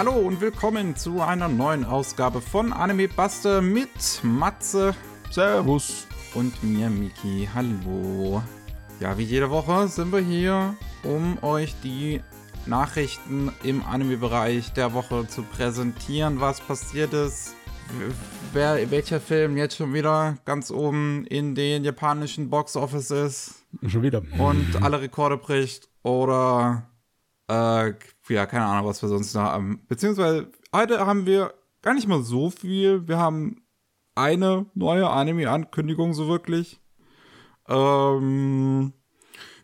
Hallo und willkommen zu einer neuen Ausgabe von Anime Buster mit Matze. Servus. Und mir, Miki. Hallo. Ja, wie jede Woche sind wir hier, um euch die Nachrichten im Anime-Bereich der Woche zu präsentieren, was passiert ist, wer, welcher Film jetzt schon wieder ganz oben in den japanischen Box Office ist. Schon wieder. Und alle Rekorde bricht oder äh, ja, keine Ahnung, was wir sonst noch haben. Beziehungsweise heute haben wir gar nicht mal so viel. Wir haben eine neue Anime-Ankündigung so wirklich. Ähm,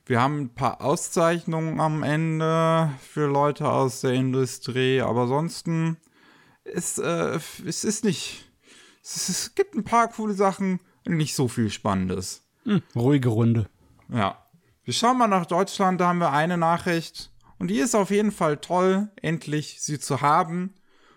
wir haben ein paar Auszeichnungen am Ende für Leute aus der Industrie, aber ansonsten ist äh, es ist nicht. Es, es, gibt ein paar coole Sachen, nicht so viel Spannendes. Hm, ruhige Runde. Ja. Wir schauen mal nach Deutschland, da haben wir eine Nachricht. Und die ist auf jeden Fall toll, endlich sie zu haben.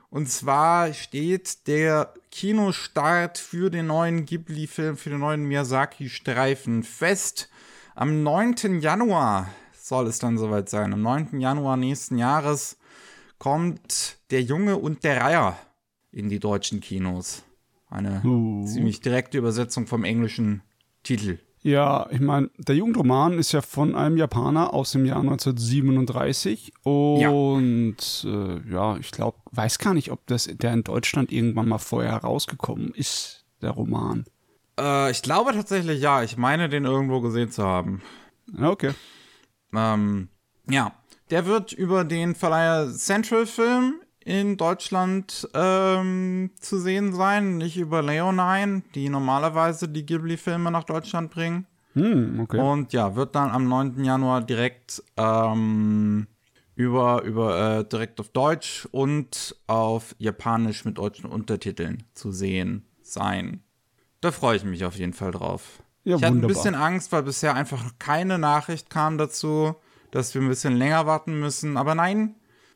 Und zwar steht der Kinostart für den neuen Ghibli-Film, für den neuen Miyazaki-Streifen fest. Am 9. Januar soll es dann soweit sein. Am 9. Januar nächsten Jahres kommt Der Junge und der Reiher in die deutschen Kinos. Eine uh. ziemlich direkte Übersetzung vom englischen Titel. Ja, ich meine, der Jugendroman ist ja von einem Japaner aus dem Jahr 1937 und ja, äh, ja ich glaube, weiß gar nicht, ob das der in Deutschland irgendwann mal vorher herausgekommen ist, der Roman. Äh, ich glaube tatsächlich ja. Ich meine, den irgendwo gesehen zu haben. Okay. Ähm, ja, der wird über den Verleiher Central Film in Deutschland ähm, zu sehen sein, nicht über Leonine, die normalerweise die Ghibli-Filme nach Deutschland bringen. Hm, okay. Und ja, wird dann am 9. Januar direkt ähm, über, über äh, direkt auf Deutsch und auf Japanisch mit deutschen Untertiteln zu sehen sein. Da freue ich mich auf jeden Fall drauf. Ja, ich hatte ein bisschen Angst, weil bisher einfach keine Nachricht kam dazu, dass wir ein bisschen länger warten müssen. Aber nein,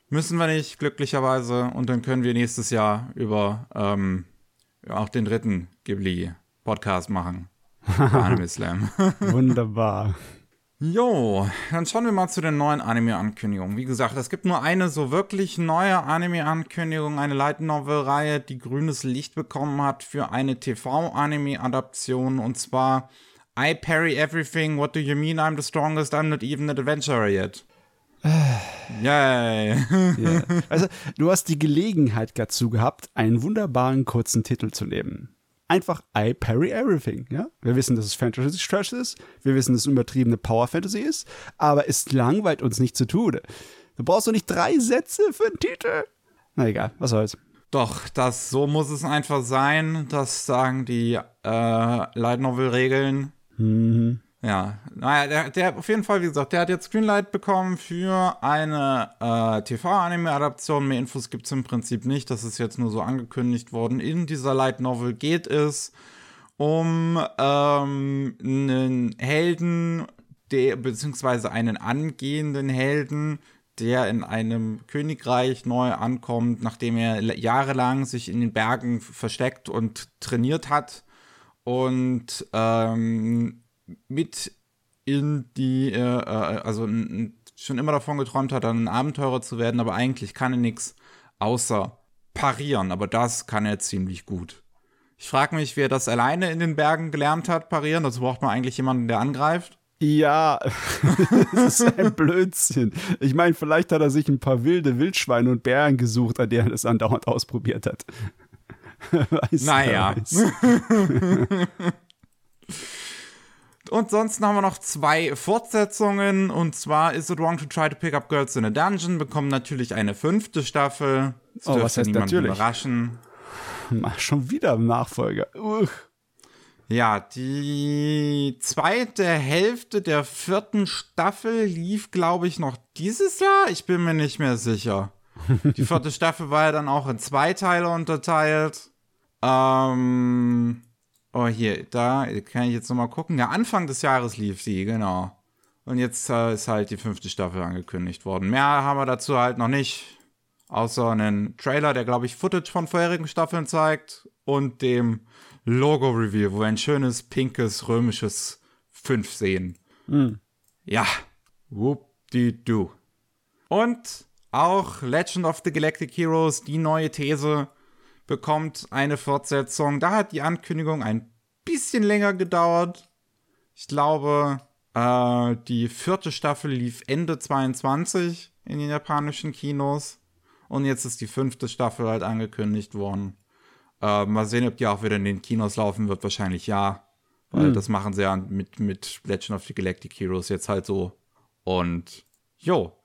müssen wir nicht, glücklicherweise. Und dann können wir nächstes Jahr über ähm, auch den dritten Ghibli-Podcast machen. Anime Slam. Wunderbar. Jo, dann schauen wir mal zu den neuen Anime-Ankündigungen. Wie gesagt, es gibt nur eine so wirklich neue Anime-Ankündigung, eine Light Novel-Reihe, die grünes Licht bekommen hat für eine TV-Anime-Adaption und zwar I Parry Everything, What Do You Mean I'm the Strongest, I'm Not Even an Adventurer Yet. Yay. yeah. Also, du hast die Gelegenheit dazu gehabt, einen wunderbaren kurzen Titel zu nehmen einfach I parry everything. Ja? Wir wissen, dass es Fantasy Trash ist, wir wissen, dass es übertriebene Power Fantasy ist, aber es langweilt uns nicht zu tun. Du brauchst doch nicht drei Sätze für einen Titel. Na egal, was soll's. Doch, das, so muss es einfach sein. Das sagen die äh, Light Novel-Regeln. Mhm. Ja, naja, der, der auf jeden Fall, wie gesagt, der hat jetzt Greenlight bekommen für eine äh, TV-Anime-Adaption. Mehr Infos gibt es im Prinzip nicht. Das ist jetzt nur so angekündigt worden. In dieser Light Novel geht es um ähm, einen Helden, der, beziehungsweise einen angehenden Helden, der in einem Königreich neu ankommt, nachdem er jahrelang sich in den Bergen versteckt und trainiert hat. Und ähm, mit in die, äh, äh also schon immer davon geträumt hat, ein Abenteurer zu werden, aber eigentlich kann er nichts außer parieren. Aber das kann er ziemlich gut. Ich frage mich, wer das alleine in den Bergen gelernt hat, parieren. Dazu braucht man eigentlich jemanden, der angreift. Ja, das ist ein Blödsinn. Ich meine, vielleicht hat er sich ein paar wilde Wildschweine und Bären gesucht, an denen er das andauernd ausprobiert hat. weiß, naja. Und sonst haben wir noch zwei Fortsetzungen. Und zwar Is It Wrong to Try to Pick Up Girls in a Dungeon bekommen natürlich eine fünfte Staffel. Das oh, was heißt natürlich? überraschen. Schon wieder Nachfolger. Uch. Ja, die zweite Hälfte der vierten Staffel lief, glaube ich, noch dieses Jahr. Ich bin mir nicht mehr sicher. Die vierte Staffel war ja dann auch in zwei Teile unterteilt. Ähm, Oh, hier, da kann ich jetzt nochmal gucken. Ja, Anfang des Jahres lief sie, genau. Und jetzt äh, ist halt die fünfte Staffel angekündigt worden. Mehr haben wir dazu halt noch nicht. Außer einen Trailer, der, glaube ich, Footage von vorherigen Staffeln zeigt. Und dem Logo-Reveal, wo wir ein schönes, pinkes, römisches 5 sehen. Mhm. Ja. Whoop-de-doo. Und auch Legend of the Galactic Heroes, die neue These, bekommt eine Fortsetzung. Da hat die Ankündigung ein bisschen länger gedauert. Ich glaube, äh, die vierte Staffel lief Ende 22 in den japanischen Kinos. Und jetzt ist die fünfte Staffel halt angekündigt worden. Äh, mal sehen, ob die auch wieder in den Kinos laufen wird. Wahrscheinlich ja. Weil mhm. das machen sie ja mit, mit Legend of the Galactic Heroes jetzt halt so. Und jo,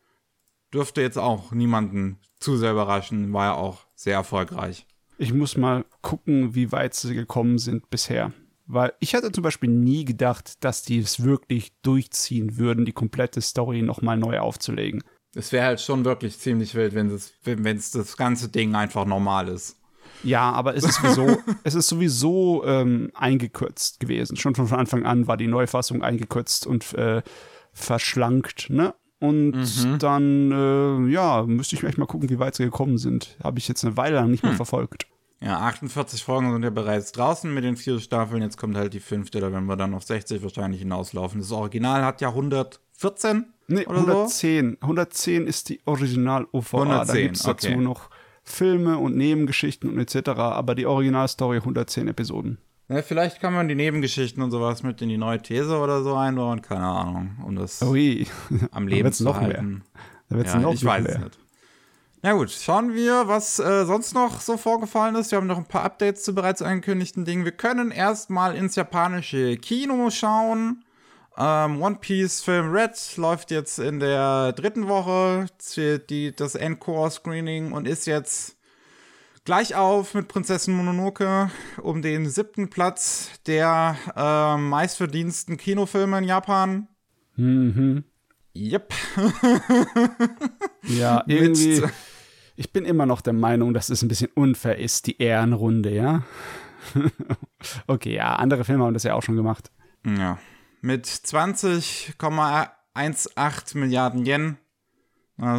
dürfte jetzt auch niemanden zu sehr überraschen. War ja auch sehr erfolgreich. Ich muss mal gucken, wie weit sie gekommen sind bisher. Weil ich hatte zum Beispiel nie gedacht, dass die es wirklich durchziehen würden, die komplette Story nochmal neu aufzulegen. Es wäre halt schon wirklich ziemlich wild, wenn es wenn das ganze Ding einfach normal ist. Ja, aber es ist sowieso, es ist sowieso ähm, eingekürzt gewesen. Schon von Anfang an war die Neufassung eingekürzt und äh, verschlankt, ne? Und mhm. dann, äh, ja, müsste ich echt mal gucken, wie weit sie gekommen sind. Habe ich jetzt eine Weile lang nicht mehr hm. verfolgt. Ja, 48 Folgen sind ja bereits draußen mit den vier Staffeln. Jetzt kommt halt die fünfte, da werden wir dann auf 60 wahrscheinlich hinauslaufen. Das Original hat ja 114 Nee, oder 110. So? 110 ist die Original-OVA. Da gibt es dazu okay. noch Filme und Nebengeschichten und etc. Aber die Originalstory 110 Episoden. Ja, vielleicht kann man die Nebengeschichten und sowas mit in die neue These oder so einbauen, keine Ahnung, um das Ui. am Leben zu noch halten. Mehr. Da wird's ja, noch ich weiß mehr. es nicht. Na gut, schauen wir, was äh, sonst noch so vorgefallen ist. Wir haben noch ein paar Updates zu bereits angekündigten Dingen. Wir können erstmal ins japanische Kino schauen. Ähm, One Piece Film Red läuft jetzt in der dritten Woche, die, das Encore-Screening und ist jetzt gleich auf mit Prinzessin Mononoke um den siebten Platz der äh, meistverdiensten Kinofilme in Japan. Mhm. Yep. ja, irgendwie. Ich bin immer noch der Meinung, dass es ein bisschen unfair ist, die Ehrenrunde, ja? okay, ja, andere Filme haben das ja auch schon gemacht. Ja. Mit 20,18 Milliarden Yen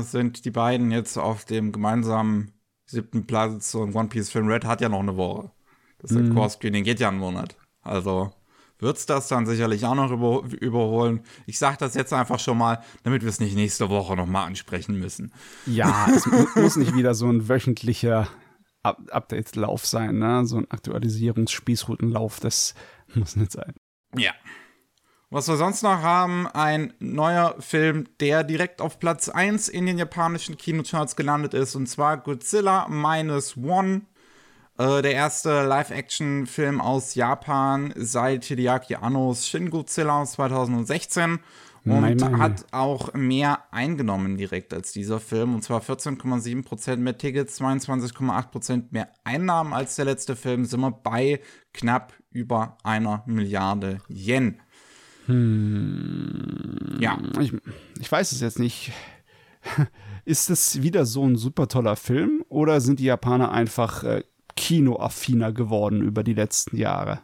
sind die beiden jetzt auf dem gemeinsamen siebten Platz und One Piece Film Red hat ja noch eine Woche. Das mhm. Core Screening geht ja einen Monat. Also wird es das dann sicherlich auch noch über, überholen. Ich sage das jetzt einfach schon mal, damit wir es nicht nächste Woche nochmal ansprechen müssen. Ja, es muss nicht wieder so ein wöchentlicher Up Update-Lauf sein, ne? so ein Aktualisierungs-Spießrutenlauf, das muss nicht sein. Ja. Was wir sonst noch haben, ein neuer Film, der direkt auf Platz 1 in den japanischen Kinocharts gelandet ist, und zwar Godzilla Minus One. Äh, der erste Live-Action-Film aus Japan seit Hideaki Annos Shin Godzilla aus 2016 und mein, mein. hat auch mehr eingenommen direkt als dieser Film. Und zwar 14,7% mehr Tickets, 22,8% mehr Einnahmen als der letzte Film. Sind wir bei knapp über einer Milliarde Yen. Hm, ja. Ich, ich weiß es jetzt nicht. Ist es wieder so ein super toller Film oder sind die Japaner einfach äh, kinoaffiner geworden über die letzten Jahre?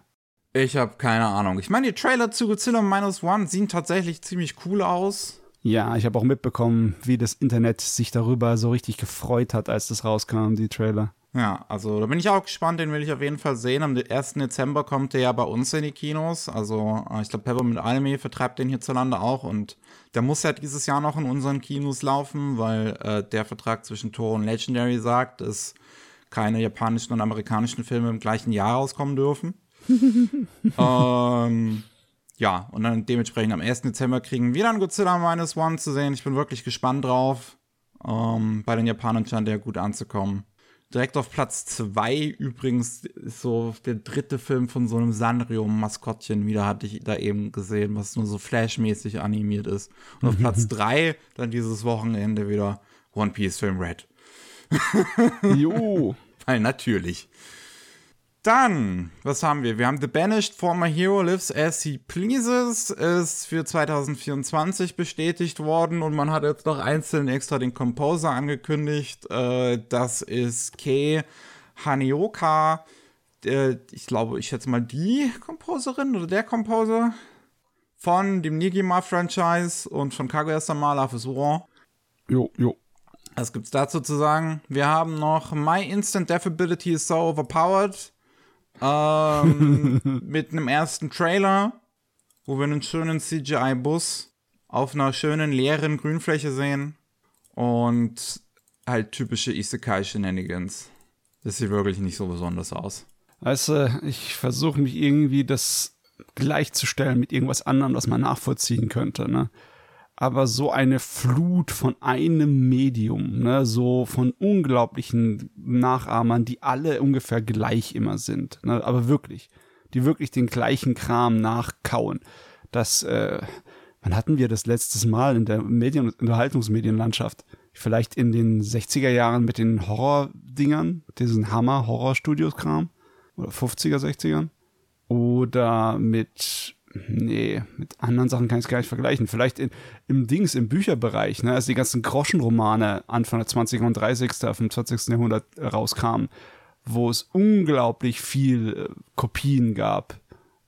Ich habe keine Ahnung. Ich meine, die Trailer zu Godzilla Minus One sehen tatsächlich ziemlich cool aus. Ja, ich habe auch mitbekommen, wie das Internet sich darüber so richtig gefreut hat, als das rauskam, die Trailer. Ja, also da bin ich auch gespannt, den will ich auf jeden Fall sehen. Am 1. Dezember kommt der ja bei uns in die Kinos. Also äh, ich glaube, Peppermint Anime vertreibt den hierzulande auch und der muss ja dieses Jahr noch in unseren Kinos laufen, weil äh, der Vertrag zwischen Toro und Legendary sagt, dass keine japanischen und amerikanischen Filme im gleichen Jahr rauskommen dürfen. ähm, ja, und dann dementsprechend am 1. Dezember kriegen wir dann Godzilla Minus One zu sehen. Ich bin wirklich gespannt drauf. Ähm, bei den Japanern scheint der gut anzukommen. Direkt auf Platz 2 übrigens ist so der dritte Film von so einem Sanrio-Maskottchen wieder, hatte ich da eben gesehen, was nur so flashmäßig animiert ist. Und auf Platz 3 dann dieses Wochenende wieder One Piece Film Red. jo. Weil natürlich. Dann, was haben wir? Wir haben The Banished Former Hero Lives as He Pleases, ist für 2024 bestätigt worden und man hat jetzt noch einzeln extra den Composer angekündigt. Äh, das ist Kei Hanioka. Äh, ich glaube, ich schätze mal die Composerin oder der Composer von dem Nigima-Franchise und von Kaguya-sama Love is War. Jo, jo. Was gibt's dazu zu sagen? Wir haben noch My Instant Death Ability is so overpowered ähm, mit einem ersten Trailer, wo wir einen schönen CGI-Bus auf einer schönen leeren Grünfläche sehen. Und halt typische Isekai-Shenanigans. Das sieht wirklich nicht so besonders aus. Weißt du, ich versuche mich irgendwie das gleichzustellen mit irgendwas anderem, was man nachvollziehen könnte, ne? Aber so eine Flut von einem Medium, ne, so von unglaublichen Nachahmern, die alle ungefähr gleich immer sind, ne, aber wirklich, die wirklich den gleichen Kram nachkauen. Das, äh, wann hatten wir das letztes Mal in der Medien- und Unterhaltungsmedienlandschaft? Vielleicht in den 60er Jahren mit den Horror-Dingern, diesen Hammer-Horror-Studios-Kram? Oder 50er, 60ern? Oder mit, nee, mit anderen Sachen kann ich es gar nicht vergleichen. Vielleicht in, im Dings, im Bücherbereich, ne, als die ganzen Groschenromane Anfang der 20er und 30er vom 20. Jahrhundert rauskamen, wo es unglaublich viel äh, Kopien gab,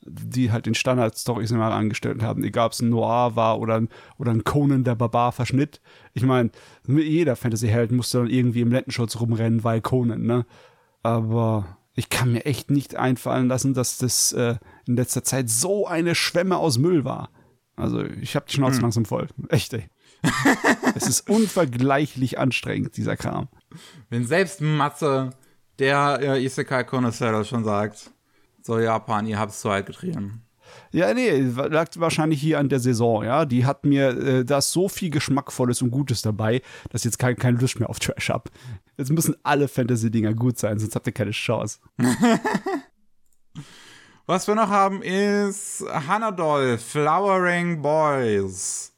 die halt den Standard-Stories immer angestellt haben, egal ob es ein Noir war oder ein, oder ein Conan der Barbar-Verschnitt. Ich meine, jeder Fantasy-Held musste dann irgendwie im Lendenschutz rumrennen, weil Conan, ne? Aber ich kann mir echt nicht einfallen lassen, dass das äh, in letzter Zeit so eine Schwemme aus Müll war. Also ich habe die Schnauze hm. langsam voll. Echt, ey. es ist unvergleichlich anstrengend, dieser Kram. Wenn selbst Matze, der äh, Isekai Connoisseur schon sagt, so Japan, ihr habt es zu weit getrieben. Ja, nee, lag wahrscheinlich hier an der Saison, ja. Die hat mir, äh, da ist so viel Geschmackvolles und Gutes dabei, dass ich jetzt kein, keine Lust mehr auf Trash habe. Jetzt müssen alle Fantasy-Dinger gut sein, sonst habt ihr keine Chance. Was wir noch haben ist Hanadol, Flowering Boys.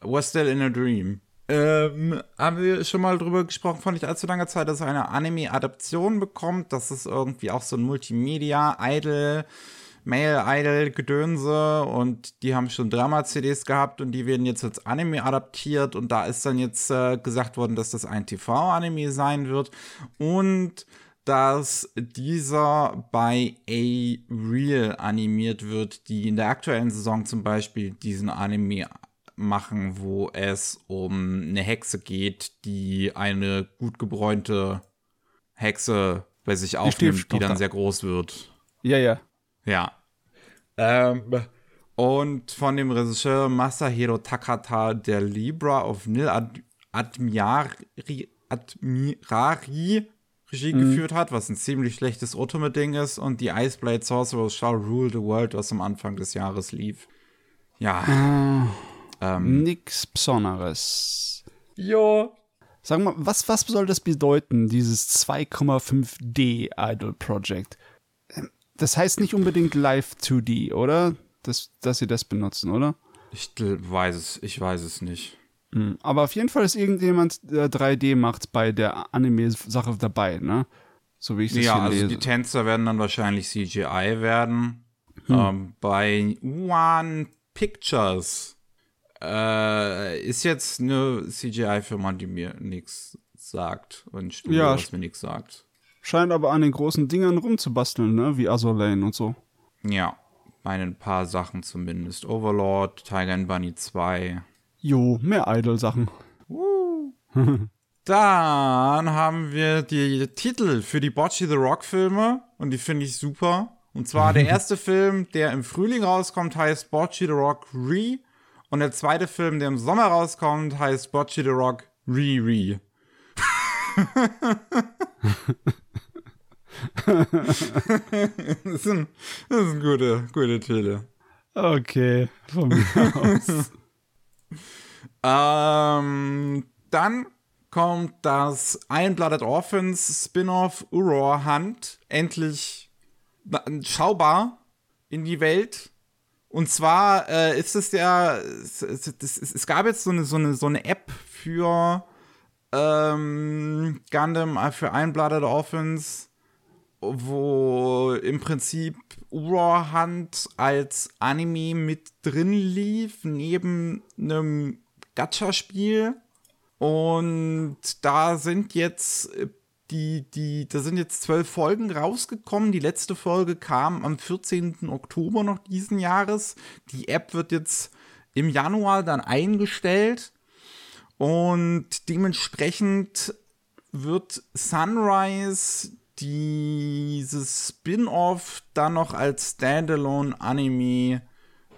We're still in a dream. Ähm, haben wir schon mal drüber gesprochen, vor nicht allzu langer Zeit, dass es eine Anime-Adaption bekommt. Das ist irgendwie auch so ein Multimedia-Idol. Male Idol Gedönse und die haben schon Drama-CDs gehabt und die werden jetzt als Anime adaptiert und da ist dann jetzt äh, gesagt worden, dass das ein TV-Anime sein wird und dass dieser bei A-Real animiert wird, die in der aktuellen Saison zum Beispiel diesen Anime machen, wo es um eine Hexe geht, die eine gut gebräunte Hexe bei sich aufnimmt, die, die dann sehr groß wird. Ja, ja. Ja. Ähm, und von dem Regisseur Masahiro Takata, der Libra of Nil Ad Admirari, Admirari Regie mhm. geführt hat, was ein ziemlich schlechtes Ultimate-Ding ist, und die Iceblade Sorcerers Shall Rule the World, was am Anfang des Jahres lief. Ja. Äh. Ähm, Nix Besonderes. Jo. Sag mal, was, was soll das bedeuten, dieses 2,5D Idol Project? Ähm, das heißt nicht unbedingt Live 2D, oder? Das, dass sie das benutzen, oder? Ich weiß es, ich weiß es nicht. Hm, aber auf jeden Fall ist irgendjemand, der 3D macht, bei der Anime-Sache dabei, ne? So wie ich das ja, hier also lese. Ja, also die Tänzer werden dann wahrscheinlich CGI werden. Hm. Ähm, bei One Pictures äh, ist jetzt eine CGI-Firma, die mir nichts sagt und Studio, ja, was mir nichts sagt. Scheint aber an den großen Dingern rumzubasteln, ne? Wie Azor Lane und so. Ja, bei ein paar Sachen zumindest. Overlord, Tiger and Bunny 2. Jo, mehr Idol-Sachen. Uh. Dann haben wir die Titel für die Bocce the Rock Filme und die finde ich super. Und zwar der erste Film, der im Frühling rauskommt, heißt Bocce the Rock Re und der zweite Film, der im Sommer rauskommt, heißt Bocce the Rock Re-Re. das, sind, das sind gute, gute Titel. Okay, von mir aus. ähm, dann kommt das Iron-Blooded Orphans Spin-off Uror Hunt endlich schaubar in die Welt. Und zwar äh, ist es ja, es, es, es, es, gab jetzt so eine, so eine, so eine App für ähm, Gundam, äh, für Einbladed Orphans, wo im Prinzip Ura Hunt als Anime mit drin lief, neben einem Gacha-Spiel. Und da sind jetzt die, die, da sind jetzt zwölf Folgen rausgekommen. Die letzte Folge kam am 14. Oktober noch diesen Jahres. Die App wird jetzt im Januar dann eingestellt. Und dementsprechend wird Sunrise dieses Spin-off dann noch als Standalone-Anime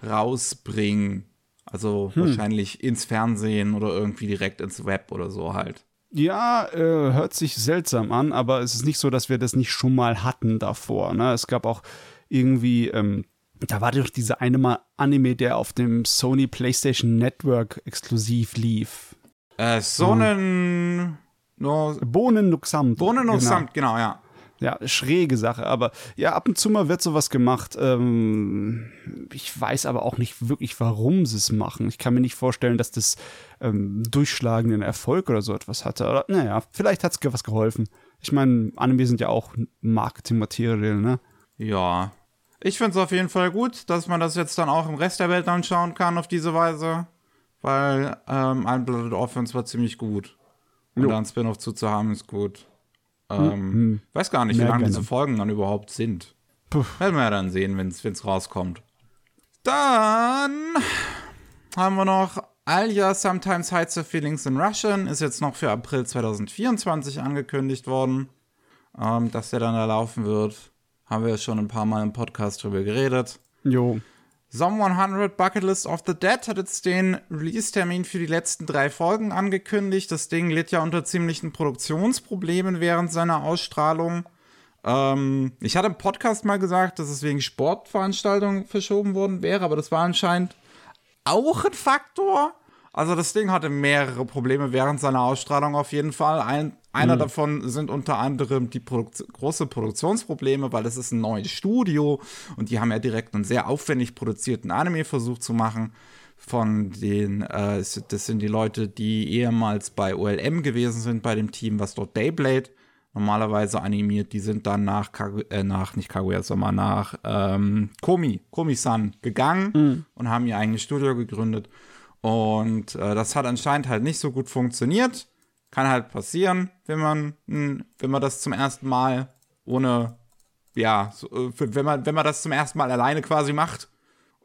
rausbringen. Also hm. wahrscheinlich ins Fernsehen oder irgendwie direkt ins Web oder so halt. Ja, äh, hört sich seltsam an, aber es ist nicht so, dass wir das nicht schon mal hatten davor. Ne? Es gab auch irgendwie, ähm, da war doch dieser eine Mal Anime, der auf dem Sony PlayStation Network exklusiv lief. Äh, Sonnen. No, Bohnen Nuxamt. Bohnen und genau. Genau, ja. Ja, schräge Sache, aber ja, ab und zu mal wird sowas gemacht. Ähm, ich weiß aber auch nicht wirklich, warum sie es machen. Ich kann mir nicht vorstellen, dass das ähm, durchschlagenden Erfolg oder so etwas hatte. Oder, naja, vielleicht hat es was geholfen. Ich meine, Anime sind ja auch Marketingmaterial, ne? Ja. Ich finde es auf jeden Fall gut, dass man das jetzt dann auch im Rest der Welt anschauen kann auf diese Weise. Weil ähm, Unblooded Orphans war ziemlich gut. Und Jo. da ein Spin-off zu, zu haben ist gut. Ähm, Weiß gar nicht, wie lange gerne. diese Folgen dann überhaupt sind. Puh. Werden wir ja dann sehen, wenn es rauskommt. Dann haben wir noch Alia Sometimes Hides Her Feelings in Russian. Ist jetzt noch für April 2024 angekündigt worden, ähm, dass der dann da laufen wird. Haben wir ja schon ein paar Mal im Podcast drüber geredet. Jo. Som 100 Bucket List of the Dead hat jetzt den Release-Termin für die letzten drei Folgen angekündigt. Das Ding litt ja unter ziemlichen Produktionsproblemen während seiner Ausstrahlung. Ähm, ich hatte im Podcast mal gesagt, dass es wegen Sportveranstaltungen verschoben worden wäre, aber das war anscheinend auch ein Faktor. Also das Ding hatte mehrere Probleme während seiner Ausstrahlung auf jeden Fall. Ein, einer davon sind unter anderem die Produkt große Produktionsprobleme, weil es ist ein neues Studio und die haben ja direkt einen sehr aufwendig produzierten Anime versucht zu machen. Von den, äh, das sind die Leute, die ehemals bei OLM gewesen sind, bei dem Team, was dort Beyblade normalerweise animiert. Die sind dann nach, Kagu äh, nach nicht Kaguya, sondern nach ähm, Komi, Komi-san gegangen und haben ihr eigenes Studio gegründet. Und äh, das hat anscheinend halt nicht so gut funktioniert. Kann halt passieren, wenn man, mh, wenn man das zum ersten Mal ohne, ja, so, äh, wenn man, wenn man das zum ersten Mal alleine quasi macht,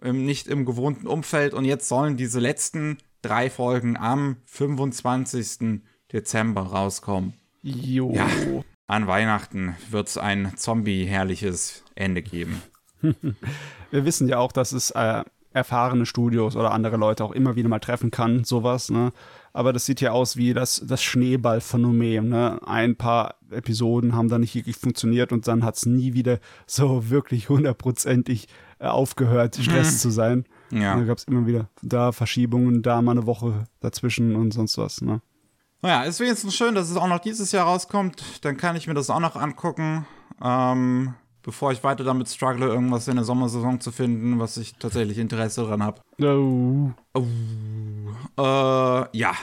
nicht im gewohnten Umfeld. Und jetzt sollen diese letzten drei Folgen am 25. Dezember rauskommen. Jo. Ja. An Weihnachten wird es ein Zombie-herrliches Ende geben. Wir wissen ja auch, dass es äh, erfahrene Studios oder andere Leute auch immer wieder mal treffen kann, sowas, ne? Aber das sieht ja aus wie das, das Schneeballphänomen, ne? Ein paar Episoden haben da nicht wirklich funktioniert und dann hat es nie wieder so wirklich hundertprozentig äh, aufgehört, Stress zu sein. Ja. Und Da gab es immer wieder da Verschiebungen, da mal eine Woche dazwischen und sonst was, ne? Naja, ist wenigstens schön, dass es auch noch dieses Jahr rauskommt. Dann kann ich mir das auch noch angucken. Ähm, bevor ich weiter damit struggle, irgendwas in der Sommersaison zu finden, was ich tatsächlich Interesse dran habe. Oh. Äh, ja.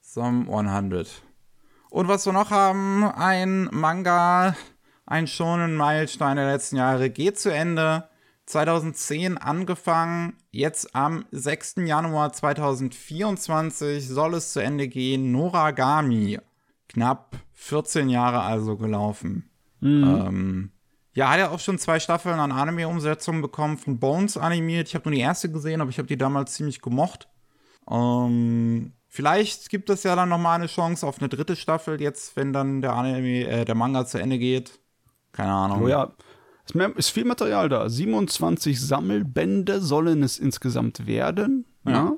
Some 100. Und was wir noch haben, ein Manga, ein schonen Meilenstein der letzten Jahre, geht zu Ende. 2010 angefangen, jetzt am 6. Januar 2024 soll es zu Ende gehen. Noragami. Knapp 14 Jahre also gelaufen. Ähm, ja, hat er auch schon zwei Staffeln an Anime-Umsetzungen bekommen, von Bones animiert. Ich habe nur die erste gesehen, aber ich habe die damals ziemlich gemocht. Ähm, vielleicht gibt es ja dann noch mal eine Chance auf eine dritte Staffel, jetzt, wenn dann der Anime, äh, der Manga zu Ende geht. Keine Ahnung. Oh ja, ist, mehr, ist viel Material da. 27 Sammelbände sollen es insgesamt werden. Ja. Ja.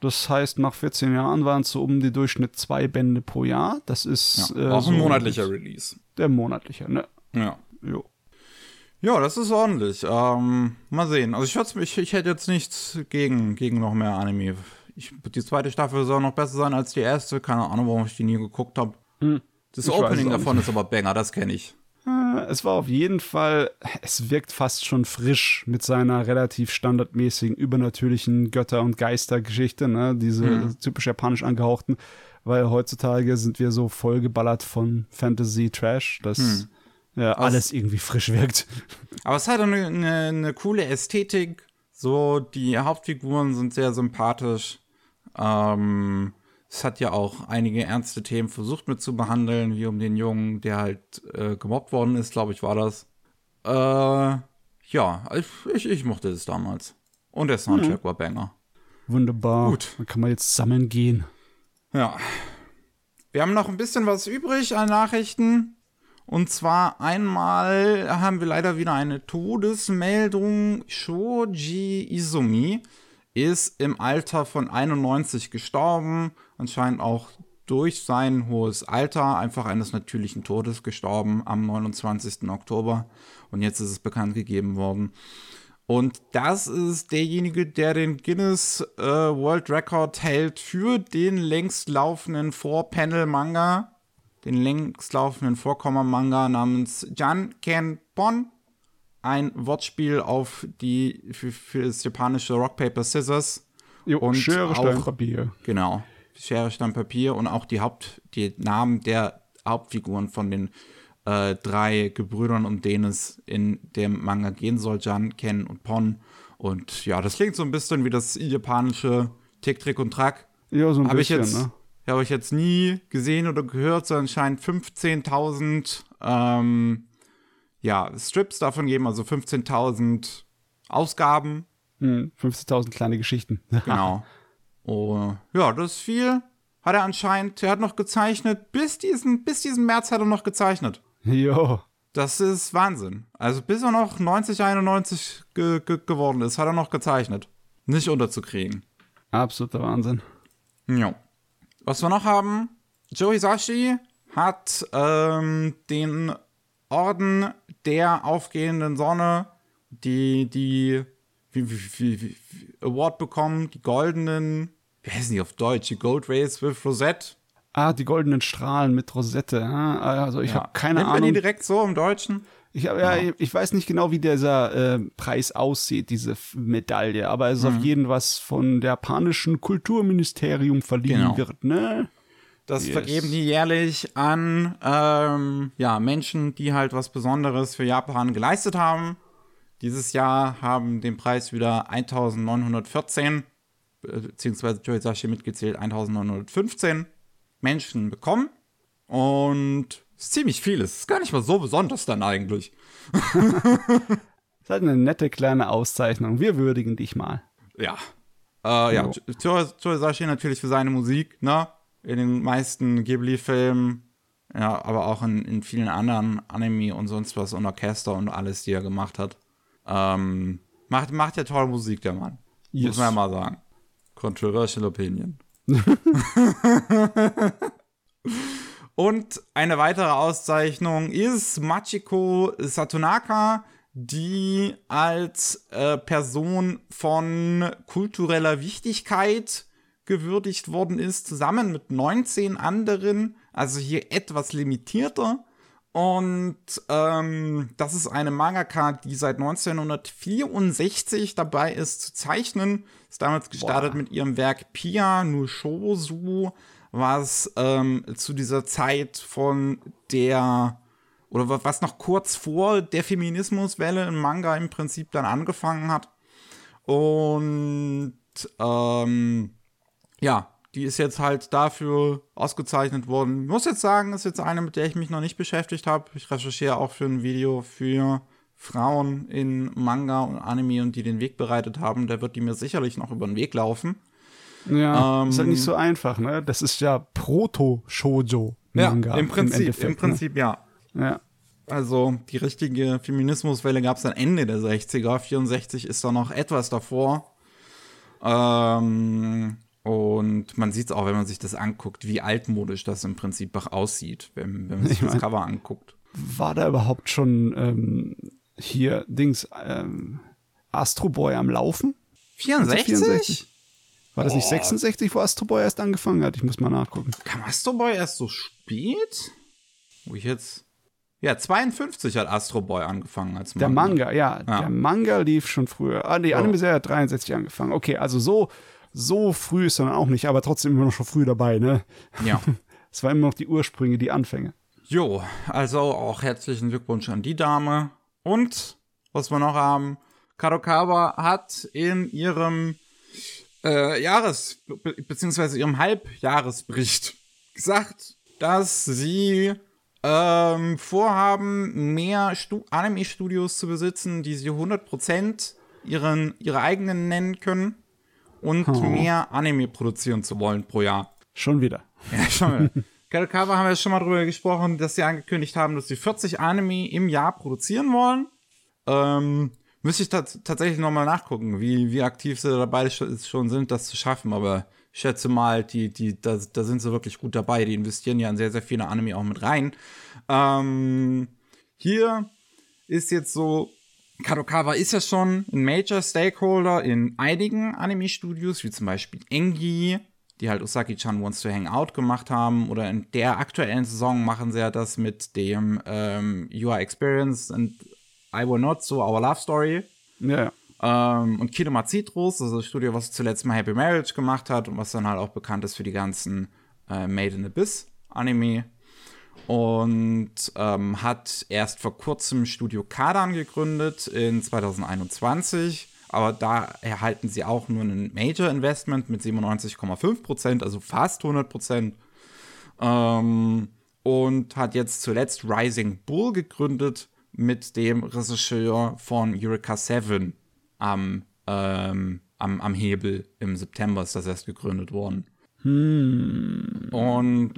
Das heißt, nach 14 Jahren waren es so um die Durchschnitt zwei Bände pro Jahr. Das ist Ja, äh, auch so ein monatlicher Release. Der monatliche, ne? Ja. Jo. Ja, das ist ordentlich. Ähm, mal sehen. Also ich, ich, ich hätte jetzt nichts gegen, gegen noch mehr Anime. Ich, die zweite Staffel soll noch besser sein als die erste. Keine Ahnung, warum ich die nie geguckt habe. Das Hm. Ich weiß Opening davon ist aber Banger, das kenne ich. Äh, Es war auf jeden Fall, es wirkt fast schon frisch mit seiner relativ standardmäßigen, übernatürlichen Götter- und Geistergeschichte, ne? Diese typisch japanisch angehauchten, weil heutzutage sind wir so vollgeballert von Fantasy-Trash, dass ja, alles irgendwie frisch wirkt. Aber es hat eine, eine, eine coole Ästhetik. So, die Hauptfiguren sind sehr sympathisch. Ähm, es hat ja auch einige ernste Themen versucht mit zu behandeln, wie um den Jungen, der halt äh, gemobbt worden ist, glaube ich, war das. Äh, ja, ich, ich, ich mochte es damals. Und der Soundtrack war Banger. Wunderbar. Gut. Dann kann man jetzt sammeln gehen. Ja. Wir haben noch ein bisschen was übrig an Nachrichten. Und zwar einmal haben wir leider wieder eine Todesmeldung. Shoji Izumi ist im Alter von 91 gestorben. Anscheinend auch durch sein hohes Alter einfach eines natürlichen Todes gestorben am 29. Oktober. Und jetzt ist es bekannt gegeben worden. Und das ist derjenige, der den Guinness äh, World Record hält für den längst laufenden Four-Panel-Manga, den längst laufenden Vorkommer-Manga namens Jan Ken Bon. Ein Wortspiel auf die für, für das japanische Rock Paper Scissors. Jo, Und Schere, auch- Stein, Papier. Genau. Schere, Stein, Papier und auch die Haupt, die Namen der Hauptfiguren von den äh, drei Gebrüdern, um denen es in dem Manga gehen soll, Jan, Ken und Pon. Und ja, das klingt so ein bisschen wie das japanische Tick, Trick und Track. Ja, so ein Habe ich bisschen, jetzt, ne? Habe ich jetzt nie gesehen oder gehört, sondern scheint 15.000 ähm, ja, Strips davon geben, also 15.000 Ausgaben Hm, 50.000 kleine Geschichten. Genau. Oh, ja, das ist viel. Hat er anscheinend, er hat noch gezeichnet, bis diesen, bis diesen März hat er noch gezeichnet. jo. Das ist Wahnsinn. Also bis er noch 90, 91 ge ge geworden ist, hat er noch gezeichnet. Nicht unterzukriegen. Absoluter Wahnsinn. Ja. Was wir noch haben, Joe Hisashi hat ähm, den Orden der aufgehenden Sonne, die, die, wie, wie, wie, Award bekommen, die goldenen, wie heißen die auf Deutsch, die Gold Rays with Rosette. Ah, die goldenen Strahlen mit Rosette. ah, Also ich Ja. habe keine Nennt man die Ahnung. direkt so im Deutschen? Ich, hab, ja, ich weiß nicht genau, wie dieser äh, Preis aussieht, diese Medaille, aber es ist Mhm. auf jeden was von der japanischen Kulturministerium verliehen Genau. wird, ne? Das Yes. vergeben die jährlich an ähm, ja, Menschen, die halt was Besonderes für Japan geleistet haben. Dieses Jahr haben den Preis wieder 1914, äh, beziehungsweise Joe Hisashi mitgezählt 1915 Menschen bekommen. Und ist ziemlich viel. Es ist gar nicht mal so besonders dann eigentlich. Das ist halt eine nette kleine Auszeichnung. Wir würdigen dich mal. Ja. Äh, ja, Hisashi natürlich für seine Musik, ne? In den meisten Ghibli-Filmen, ja, aber auch in, in vielen anderen Anime und sonst was und Orchester und alles, die er gemacht hat. Ähm, macht, macht ja tolle Musik, der Mann. Yes. Muss man ja mal sagen. Controversial Opinion. Und eine weitere Auszeichnung ist Machiko Satonaka, die als äh, Person von kultureller Wichtigkeit gewürdigt worden ist, zusammen mit 19 anderen, also hier etwas limitierter. Und ähm, das ist eine Mangaka, die seit 1964 dabei ist zu zeichnen. Ist damals gestartet Boah. mit ihrem Werk Pia no Shozu, was ähm, zu dieser Zeit von der oder wa- was noch kurz vor der Feminismuswelle im Manga im Prinzip dann angefangen hat. Und ähm, ja, die ist jetzt halt dafür ausgezeichnet worden. Ich muss jetzt sagen, ist jetzt eine, mit der ich mich noch nicht beschäftigt habe. Ich recherchiere auch für ein Video für Frauen in Manga und Anime und die den Weg bereitet haben. Da wird die mir sicherlich noch über den Weg laufen. Ja, Ähm, ist halt nicht so einfach, ne? Das ist ja Proto-Shoujo-Manga. im Prinzip, im, Endeffekt, Prinzip ja. Ne? Ja. Also die richtige Feminismuswelle gab es dann Ende der 60er. 64 ist da noch etwas davor. Ähm, und man sieht es auch, wenn man sich das anguckt, wie altmodisch das im Prinzip aussieht, wenn, wenn man sich Ich das mein- Cover anguckt. War da überhaupt schon ähm, hier Dings ähm, Astro Boy am Laufen? 64? 64? War das nicht Boah. 66, wo Astro Boy erst angefangen hat? Ich muss mal nachgucken. Kam Astro Boy erst so spät? Wo ich jetzt. Ja, 52 hat Astro Boy angefangen als Der Manga, ja, Ja. der Manga lief schon früher. Ah, die Anime-Serie hat 63 angefangen. Okay, also so, so früh ist er dann auch nicht, aber trotzdem immer noch schon früh dabei, ne? Ja. Es war immer noch die Ursprünge, die Anfänge. Jo, also auch herzlichen Glückwunsch an die Dame. Und was wir noch haben, Kadokawa hat in ihrem äh, Jahres- be beziehungsweise ihrem Halbjahresbericht gesagt, dass sie ähm, vorhaben, mehr Stu Anime-Studios zu besitzen, die sie 100% ihren, ihre eigenen nennen können und Oh. mehr Anime produzieren zu wollen pro Jahr. Schon wieder. Ja, schon wieder. Kadokawa haben wir schon mal drüber gesprochen, dass sie angekündigt haben, dass sie 40 Anime im Jahr produzieren wollen. Ähm, Müsste ich tatsächlich nochmal nachgucken, wie, wie aktiv sie dabei schon sind, das zu schaffen. Aber ich schätze mal, die, die, da, da sind sie wirklich gut dabei. Die investieren ja in sehr, sehr viele Anime auch mit rein. Ähm, hier ist jetzt so, Kadokawa ist ja schon ein Major Stakeholder in einigen Anime-Studios, wie zum Beispiel Engi, die halt Usaki-chan Wants to Hang Out gemacht haben. Oder in der aktuellen Saison machen sie ja das mit dem ähm, You Experience and I Will Not, so Our Love Story. Ja. Ähm, und Kinema Citrus, also das Studio, was zuletzt mal Happy Marriage gemacht hat und was dann halt auch bekannt ist für die ganzen äh, Made in Abyss Anime. Und ähm, hat erst vor kurzem Studio Kadan gegründet in 2021. Aber da erhalten sie auch nur ein Major Investment mit 97,5%, also fast 100%. Ähm, und hat jetzt zuletzt Rising Bull gegründet mit dem Regisseur von Eureka 7 am, ähm, am, am Hebel. Im September ist das erst gegründet worden. Hm. Und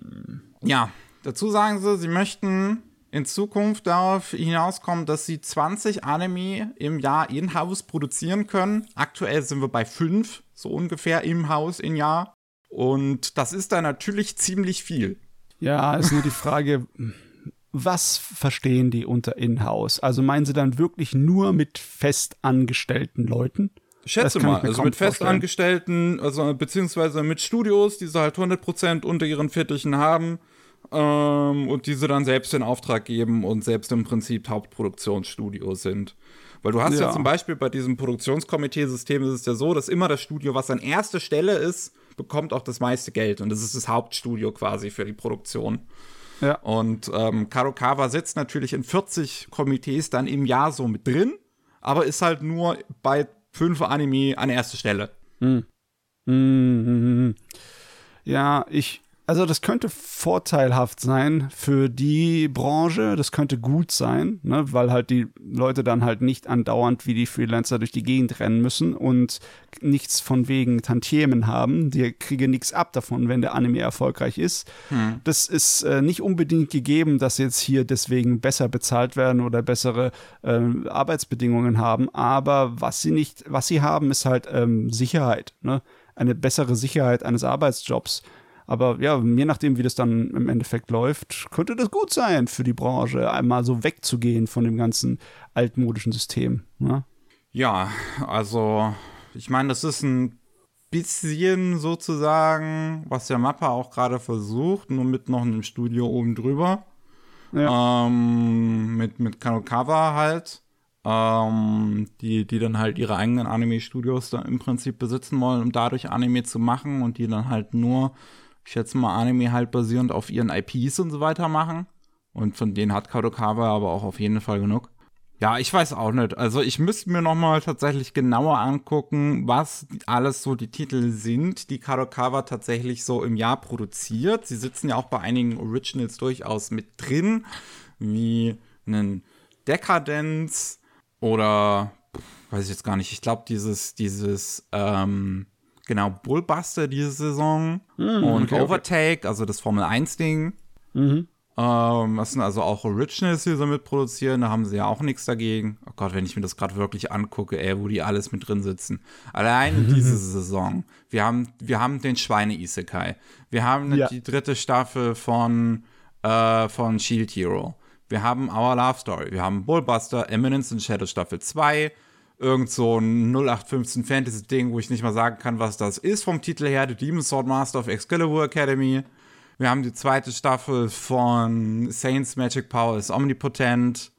ja, dazu sagen sie, sie möchten in Zukunft darauf hinauskommen, dass sie 20 Anime im Jahr in-house produzieren können. Aktuell sind wir bei 5, so ungefähr im Haus im Jahr. Und das ist dann natürlich ziemlich viel. Ja, ist nur die Frage, was verstehen die unter In-house? Also meinen sie dann wirklich nur mit festangestellten Leuten? Schätze mal, also mit Festangestellten, also beziehungsweise mit Studios, die sie halt 100% unter ihren Fittichen haben ähm, und diese dann selbst in Auftrag geben und selbst im Prinzip Hauptproduktionsstudio sind. Weil du hast ja, ja zum Beispiel bei diesem Produktionskomitee-System ist es ja so, dass immer das Studio, was an erster Stelle ist, bekommt auch das meiste Geld und das ist das Hauptstudio quasi für die Produktion. Ja. Und ähm, Kadokawa sitzt natürlich in 40 Komitees dann im Jahr so mit drin, aber ist halt nur bei fünf Anime an erster Stelle. Hm. Hm, ja, ich also das könnte vorteilhaft sein für die Branche, das könnte gut sein, ne, weil halt die Leute dann halt nicht andauernd wie die Freelancer durch die Gegend rennen müssen und nichts von wegen Tantiemen haben. Die kriegen nichts ab davon, wenn der Anime erfolgreich ist. Hm. Das ist äh, nicht unbedingt gegeben, dass jetzt hier deswegen besser bezahlt werden oder bessere äh, Arbeitsbedingungen haben, aber was sie nicht, was sie haben, ist halt ähm, Sicherheit, ne? Eine bessere Sicherheit eines Arbeitsjobs aber ja, je nachdem, wie das dann im Endeffekt läuft, könnte das gut sein für die Branche, einmal so wegzugehen von dem ganzen altmodischen System. Ne? Ja, also ich meine, das ist ein bisschen sozusagen, was der Mappa auch gerade versucht, nur mit noch einem Studio oben drüber. Ja. Ähm, mit, mit Kanokawa halt. Ähm, die, die dann halt ihre eigenen Anime-Studios da im Prinzip besitzen wollen, um dadurch Anime zu machen und die dann halt nur ich schätze mal, Anime halt basierend auf ihren IPs und so weiter machen. Und von denen hat Kadokawa aber auch auf jeden Fall genug. Ja, ich weiß auch nicht. Also ich müsste mir noch mal tatsächlich genauer angucken, was alles so die Titel sind, die Kadokawa tatsächlich so im Jahr produziert. Sie sitzen ja auch bei einigen Originals durchaus mit drin, wie einen Decadence oder weiß ich jetzt gar nicht. Ich glaube dieses dieses ähm, genau, Bullbuster diese Saison mhm, und okay, Overtake, okay. also das Formel 1-Ding. Mhm. Ähm, das sind also auch Originals, die sie mitproduzieren, da haben sie ja auch nichts dagegen. Oh Gott, wenn ich mir das gerade wirklich angucke, ey, wo die alles mit drin sitzen. Allein diese Saison. Wir haben, wir haben den Schweine-Isekai. Wir haben ja. die dritte Staffel von, äh, von Shield Hero. Wir haben Our Love Story. Wir haben Bullbuster, Eminence in Shadow Staffel 2 irgend so ein 0815 Fantasy-Ding, wo ich nicht mal sagen kann, was das ist vom Titel her, The Demon Sword Master of Excalibur Academy. Wir haben die zweite Staffel von Saints Magic Power is Omnipotent.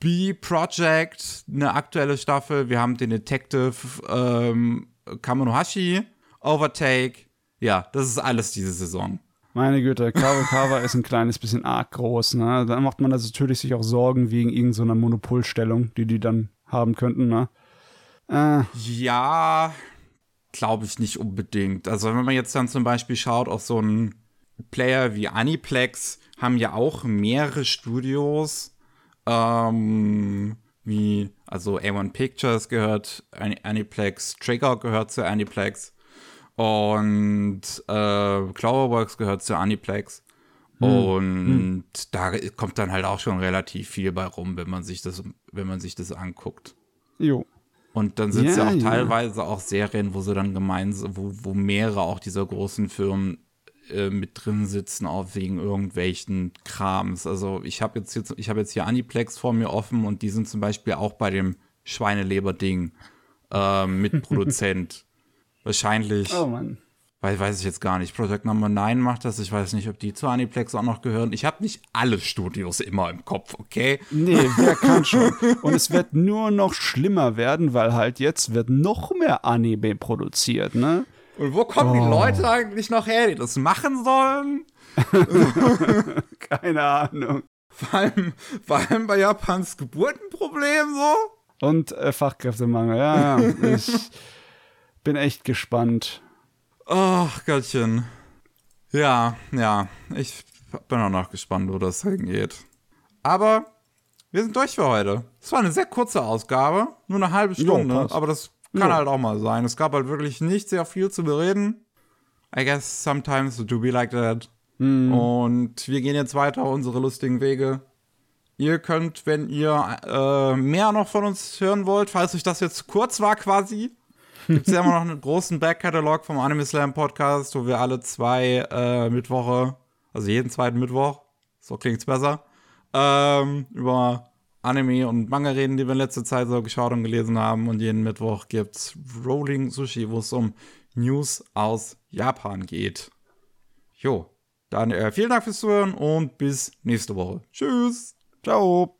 B-Project, eine aktuelle Staffel. Wir haben den Detective ähm, Kamonohashi, Overtake. Ja, das ist alles diese Saison. Meine Güte, Kawa Kawa ist ein kleines bisschen arg groß. Ne? Da macht man also natürlich sich auch Sorgen wegen irgendeiner Monopolstellung, die die dann haben könnten. Ne? Äh. Ja, glaube ich nicht unbedingt. Also wenn man jetzt dann zum Beispiel schaut auf so einen Player wie Aniplex, haben ja auch mehrere Studios, ähm, wie, also A1 Pictures gehört Aniplex, Trigger gehört zu Aniplex und äh, Cloverworks gehört zu Aniplex. Hm. Und hm. da kommt dann halt auch schon relativ viel bei rum, wenn man sich das, wenn man sich das anguckt. Jo. Und dann sind es Ja, ja, auch ja. teilweise auch Serien, wo sie dann gemeinsam, wo, wo mehrere auch dieser großen Firmen äh, mit drin sitzen, auch wegen irgendwelchen Krams. Also ich habe jetzt, jetzt, ich habe jetzt hier Aniplex vor mir offen und die sind zum Beispiel auch bei dem Schweineleber-Ding äh, Mitproduzent. Wahrscheinlich, Oh Mann. Weil weiß ich jetzt gar nicht. Project Number 9 macht das. Ich weiß nicht, ob die zu Aniplex auch noch gehören. Ich habe nicht alle Studios immer im Kopf, okay? Nee, wer kann schon? Und es wird nur noch schlimmer werden, weil halt jetzt wird noch mehr Anime produziert, ne? Und wo kommen die Leute eigentlich noch her, die das machen sollen? Keine Ahnung. Vor allem, vor allem bei Japans Geburtenproblem so. Und äh, Fachkräftemangel, ja, ja. Ich bin echt gespannt. Ach, Gottchen. Ja, ja. Ich bin auch noch gespannt, wo das hingeht. Aber wir sind durch für heute. Es war eine sehr kurze Ausgabe. Nur eine halbe Stunde. passt. aber das kann Ja. halt auch mal sein. Es gab halt wirklich nicht sehr viel zu bereden. I guess sometimes it do be like that. Und wir gehen jetzt weiter unsere lustigen Wege. Ihr könnt, wenn ihr äh, mehr noch von uns hören wollt, falls euch das jetzt kurz war quasi, gibt es ja immer noch einen großen Backkatalog vom Anime Slam Podcast, wo wir alle zwei äh, Mittwoche, also jeden zweiten Mittwoch, so klingt's besser, ähm, über Anime und Manga reden, die wir in letzter Zeit so geschaut und gelesen haben. Und jeden Mittwoch gibt's Rolling Sushi, wo es um News aus Japan geht. Jo, dann äh, vielen Dank fürs Zuhören und bis nächste Woche. Tschüss. Ciao.